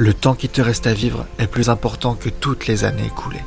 Le temps qui te reste à vivre est plus important que toutes les années écoulées.